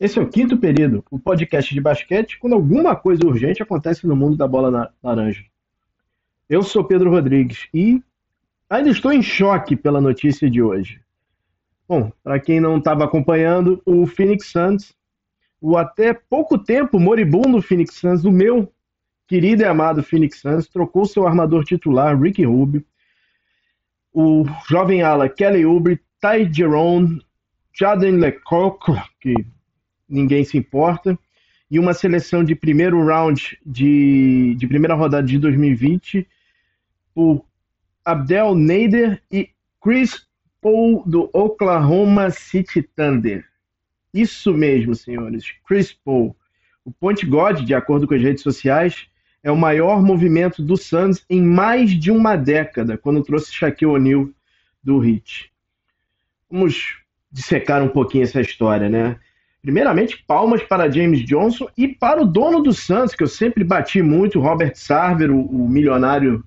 Esse é o Quinto Período, o podcast de basquete quando alguma coisa urgente acontece no mundo da bola laranja. Eu sou Pedro Rodrigues e ainda estou em choque pela notícia de hoje. Bom, para quem não estava acompanhando, o Phoenix Suns, o até pouco tempo moribundo Phoenix Suns, o meu querido e amado Phoenix Suns, trocou seu armador titular, Ricky Rubio, o jovem ala Kelly Oubre, Ty Jerome, Jaden Lecoq, que ninguém se importa, e uma seleção de primeiro round de, de primeira rodada de 2020 por Abdel Nader e Chris Paul do Oklahoma City Thunder. Isso mesmo, senhores, Chris Paul. O Point God, de acordo com as redes sociais, é o maior movimento do Suns em mais de uma década, quando trouxe Shaquille O'Neal do Heat. Vamos dissecar um pouquinho essa história, né? Primeiramente, palmas para James Johnson e para o dono do Santos, que eu sempre bati muito, Robert Sarver, o, o milionário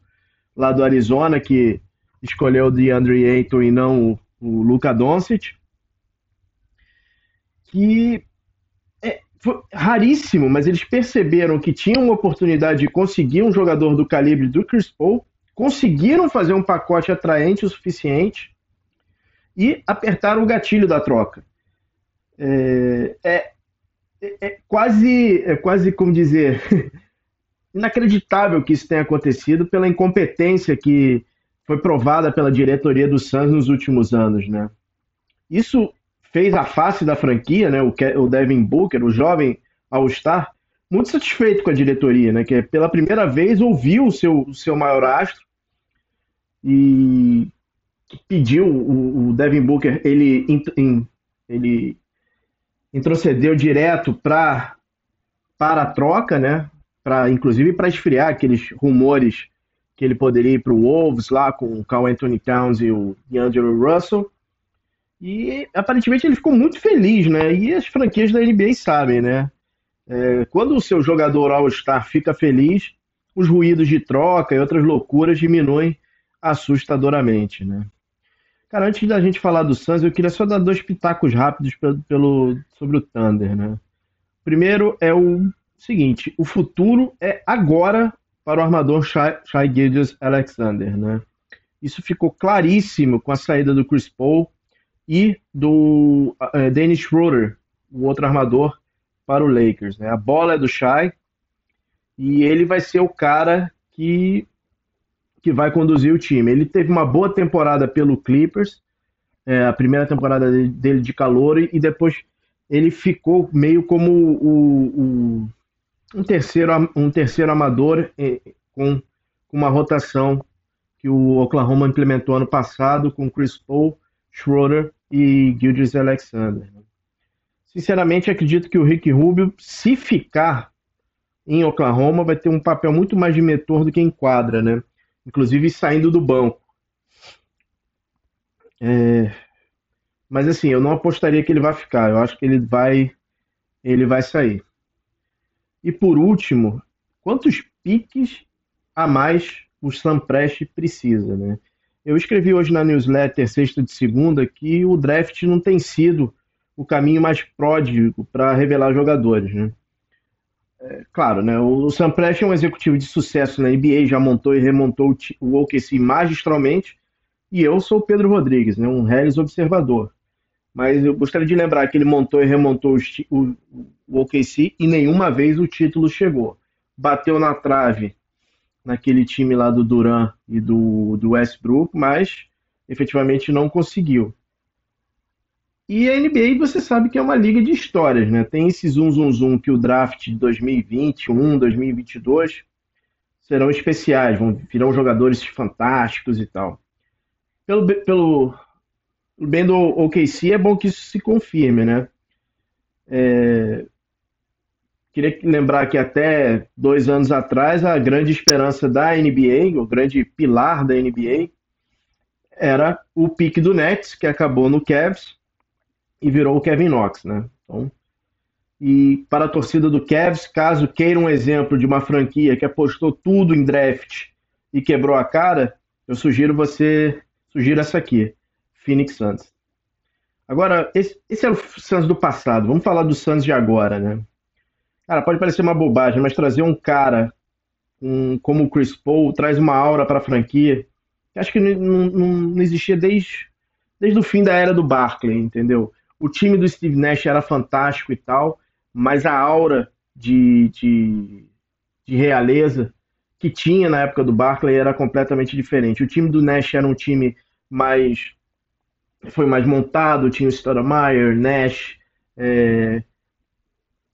lá do Arizona, que escolheu o DeAndre Ayton e não o, o Luca Doncic. Que é, foi raríssimo, mas eles perceberam que tinham uma oportunidade de conseguir um jogador do calibre do Chris Paul, conseguiram fazer um pacote atraente o suficiente e apertaram o gatilho da troca. É, é, é, quase, é quase, como dizer, inacreditável que isso tenha acontecido pela incompetência que foi provada pela diretoria do Suns nos últimos anos, né? Isso fez a face da franquia, né? O, Devin Booker, o jovem All-Star, muito satisfeito com a diretoria, né? Que pela primeira vez ouviu o seu, o seu maior astro e pediu o, o Devin Booker, ele, ele introcedeu direto pra, para a troca, né? Pra, inclusive para esfriar aqueles rumores que ele poderia ir para o Wolves lá com o Carl Anthony Towns e o DeAngelo Russell. E aparentemente ele ficou muito feliz, né? E as franquias da NBA sabem, né? É, quando o seu jogador All-Star fica feliz, os ruídos de troca e outras loucuras diminuem assustadoramente, né? Cara, antes da gente falar do Suns, eu queria só dar dois pitacos rápidos pelo, pelo sobre o Thunder, né? Primeiro é o seguinte, o futuro é agora para o armador Shai, Shai Gilgeous Alexander, né? Isso ficou claríssimo com a saída do Chris Paul e do uh, Dennis Schroeder, o outro armador, para o Lakers. Né? A bola é do Shai e ele vai ser o cara que que vai conduzir o time. Ele teve uma boa temporada pelo Clippers, é, a primeira temporada dele de calor, e depois ele ficou meio como o, o, um, terceiro, um terceiro amador com, com uma rotação que o Oklahoma implementou ano passado com Chris Paul, Schroeder e Gilgis Alexander. Sinceramente, acredito que o Rick Rubio, se ficar em Oklahoma, vai ter um papel muito mais de mentor do que em quadra, né? Inclusive saindo do banco. É... Mas assim, eu não apostaria que ele vai ficar. Eu acho que ele vai, ele vai sair. E por último, quantos piques a mais o Sam Prest precisa, né? Eu escrevi hoje na newsletter sexta de segunda que o draft não tem sido o caminho mais pródigo para revelar jogadores, né? Claro, né? O Sam Prest é um executivo de sucesso na NBA, já montou e remontou o OKC magistralmente. E eu sou o Pedro Rodrigues, né? um Harris observador. Mas eu gostaria de lembrar que ele montou e remontou o, o OKC e nenhuma vez o título chegou. Bateu na trave naquele time lá do Duran e do, do Westbrook, mas efetivamente não conseguiu. E a NBA você sabe que é uma liga de histórias, né? Tem esse zoom, zoom, zoom que o draft de 2021, 2022 serão especiais, vão virão jogadores fantásticos e tal. Pelo, pelo bem do OKC é bom que isso se confirme, né? É, queria lembrar que até dois anos atrás a grande esperança da NBA, o grande pilar da NBA, era o pique do Nets, que acabou no Cavs e virou o Kevin Knox, né? Então, e para a torcida do Cavs, caso queira um exemplo de uma franquia que apostou tudo em draft e quebrou a cara, eu sugiro você, sugiro essa aqui, Phoenix Suns. Agora, esse, esse era o Suns do passado. Vamos falar do Suns de agora, né? Cara, pode parecer uma bobagem, mas trazer um cara um, como o Chris Paul traz uma aura para a franquia que acho que não, não, não, existia desde, desde o fim da era do Barkley, entendeu? O time do Steve Nash era fantástico e tal, mas a aura de, de, de realeza que tinha na época do Barkley era completamente diferente. O time do Nash era um time mais foi mais montado, tinha o Stoudemire, Nash. É,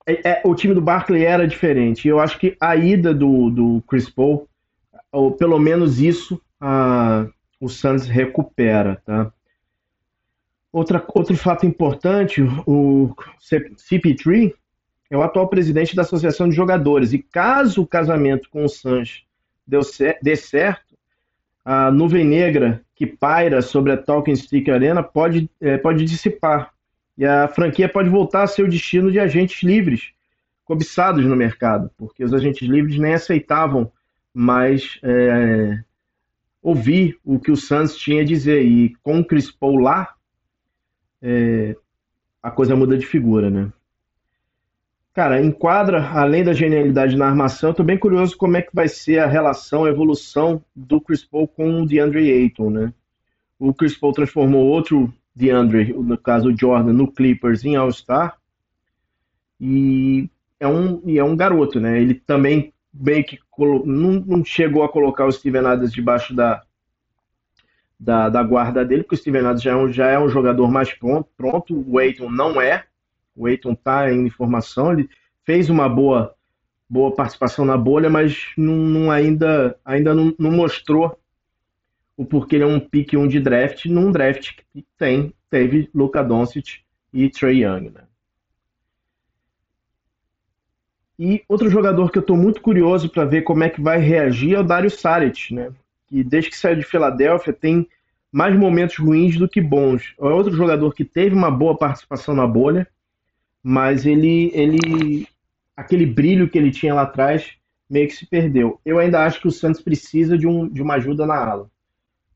é, é, o time do Barkley era diferente. Eu acho que a ida do, do Chris Paul, ou pelo menos isso, a, o Suns recupera. Tá? Outra, outro fato importante, o CP3 é o atual presidente da Associação de Jogadores. E caso o casamento com o Suns dê certo, a nuvem negra que paira sobre a Talking Stick Arena pode, é, pode dissipar e a franquia pode voltar a ser o destino de agentes livres cobiçados no mercado, porque os agentes livres nem aceitavam mais é, ouvir o que o Suns tinha a dizer. E com o Chris Paul lá, é, a coisa muda de figura, né? Cara, enquadra, além da genialidade na armação, eu tô bem curioso como é que vai ser a relação, a evolução do Chris Paul com o DeAndre Ayton, né? O Chris Paul transformou outro DeAndre, no caso o Jordan, no Clippers em All-Star. E é um, e é um garoto, né? Ele também bem que não, não chegou a colocar o Steven Adams debaixo da, da, da, guarda dele, porque o Steven Adams já é um, já é um jogador mais pronto, pronto. O Aiton não é. O Aiton está em formação, ele fez uma boa boa participação na bolha, mas não, não ainda, ainda não, não, mostrou o porquê ele é um pick 1 de draft, num draft que tem, teve Luka Doncic e Trey Young, né? E outro jogador que eu estou muito curioso para ver como é que vai reagir é o Dario Saric, né? Que desde que saiu de Filadélfia tem mais momentos ruins do que bons. É outro jogador que teve uma boa participação na bolha, mas ele, ele aquele brilho que ele tinha lá atrás meio que se perdeu. Eu ainda acho que o Santos precisa de, um, de uma ajuda na ala.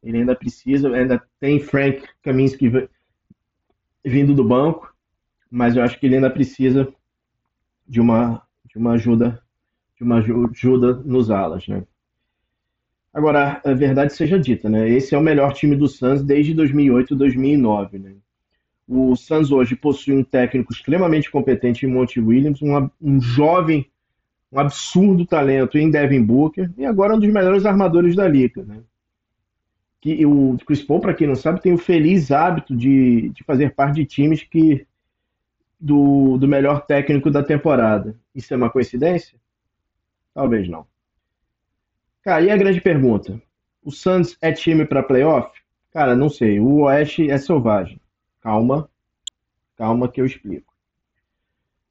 Ele ainda precisa, ainda tem Frank Kaminsky vindo do banco, mas eu acho que ele ainda precisa de uma, de uma ajuda de uma ajuda nos alas, né? Agora, a verdade seja dita, né? Esse é o melhor time do Suns desde 2008, 2009, né? O Suns hoje possui um técnico extremamente competente em Monte Williams, um, um jovem, um absurdo talento em Devin Booker e agora um dos melhores armadores da liga. Né? Que o Chris Paul, para quem não sabe, tem o feliz hábito de, de fazer parte de times que do, do melhor técnico da temporada. Isso é uma coincidência? Talvez não. Cara, e a grande pergunta? O Suns é time para playoff? Cara, não sei. O Oeste é selvagem. Calma, calma que eu explico.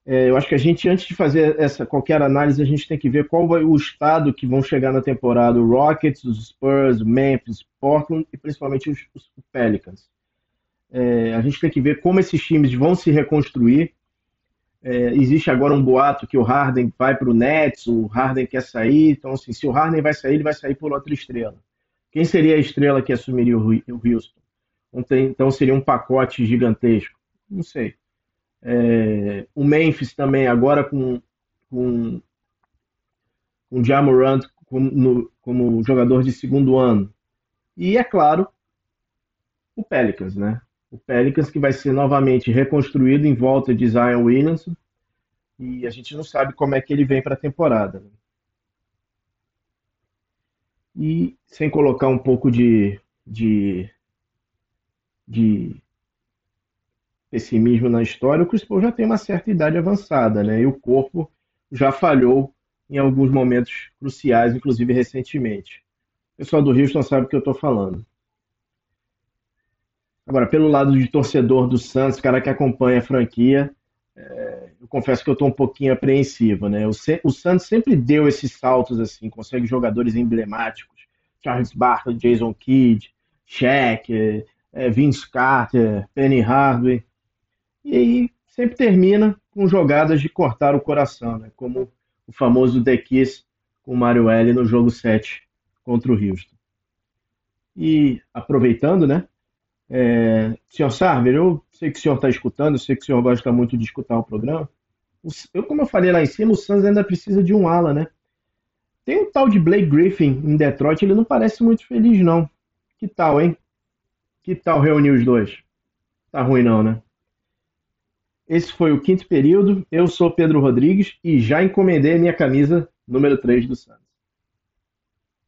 É, eu acho que a gente, antes de fazer essa qualquer análise, a gente tem que ver qual vai o estado que vão chegar na temporada: o Rockets, os Spurs, o Memphis, Portland e principalmente os, os Pelicans. É, a gente tem que ver como esses times vão se reconstruir. É, existe agora um boato que o Harden vai para o Nets, o Harden quer sair. Então, assim, se o Harden vai sair, ele vai sair por outra estrela. Quem seria a estrela que assumiria o Houston? Então seria um pacote gigantesco. Não sei. É, o Memphis também, agora com, com, com Jamorant como, como jogador de segundo ano. E, é claro, o Pelicans, né? O Pelicans que vai ser novamente reconstruído em volta de Zion Williamson. E a gente não sabe como é que ele vem para a temporada. Né? E sem colocar um pouco de, de de pessimismo na história, o Chris Paul já tem uma certa idade avançada, né? E o corpo já falhou em alguns momentos cruciais, inclusive recentemente. O pessoal do Houston sabe o que eu estou falando. Agora, pelo lado de torcedor do Santos, cara que acompanha a franquia, é, eu confesso que eu estou um pouquinho apreensivo, né? O, o, Santos sempre deu esses saltos assim, consegue jogadores emblemáticos, Charles Barkley, Jason Kidd, Shaq, é, Vince Carter, Penny Hardaway. E aí sempre termina com jogadas de cortar o coração, né? como o famoso The Kiss com o Mario L no jogo 7 contra o Houston. E aproveitando, né? É, senhor Sarver, eu sei que o senhor está escutando, eu sei que o senhor gosta muito de escutar o programa. Eu, como eu falei lá em cima, o Suns ainda precisa de um ala, né? Tem um tal de Blake Griffin em Detroit, ele não parece muito feliz, não. Que tal, hein? Que tal reunir os dois? Tá ruim, não, né? Esse foi o quinto período. Eu sou Pedro Rodrigues e já encomendei a minha camisa número 3 do Santos.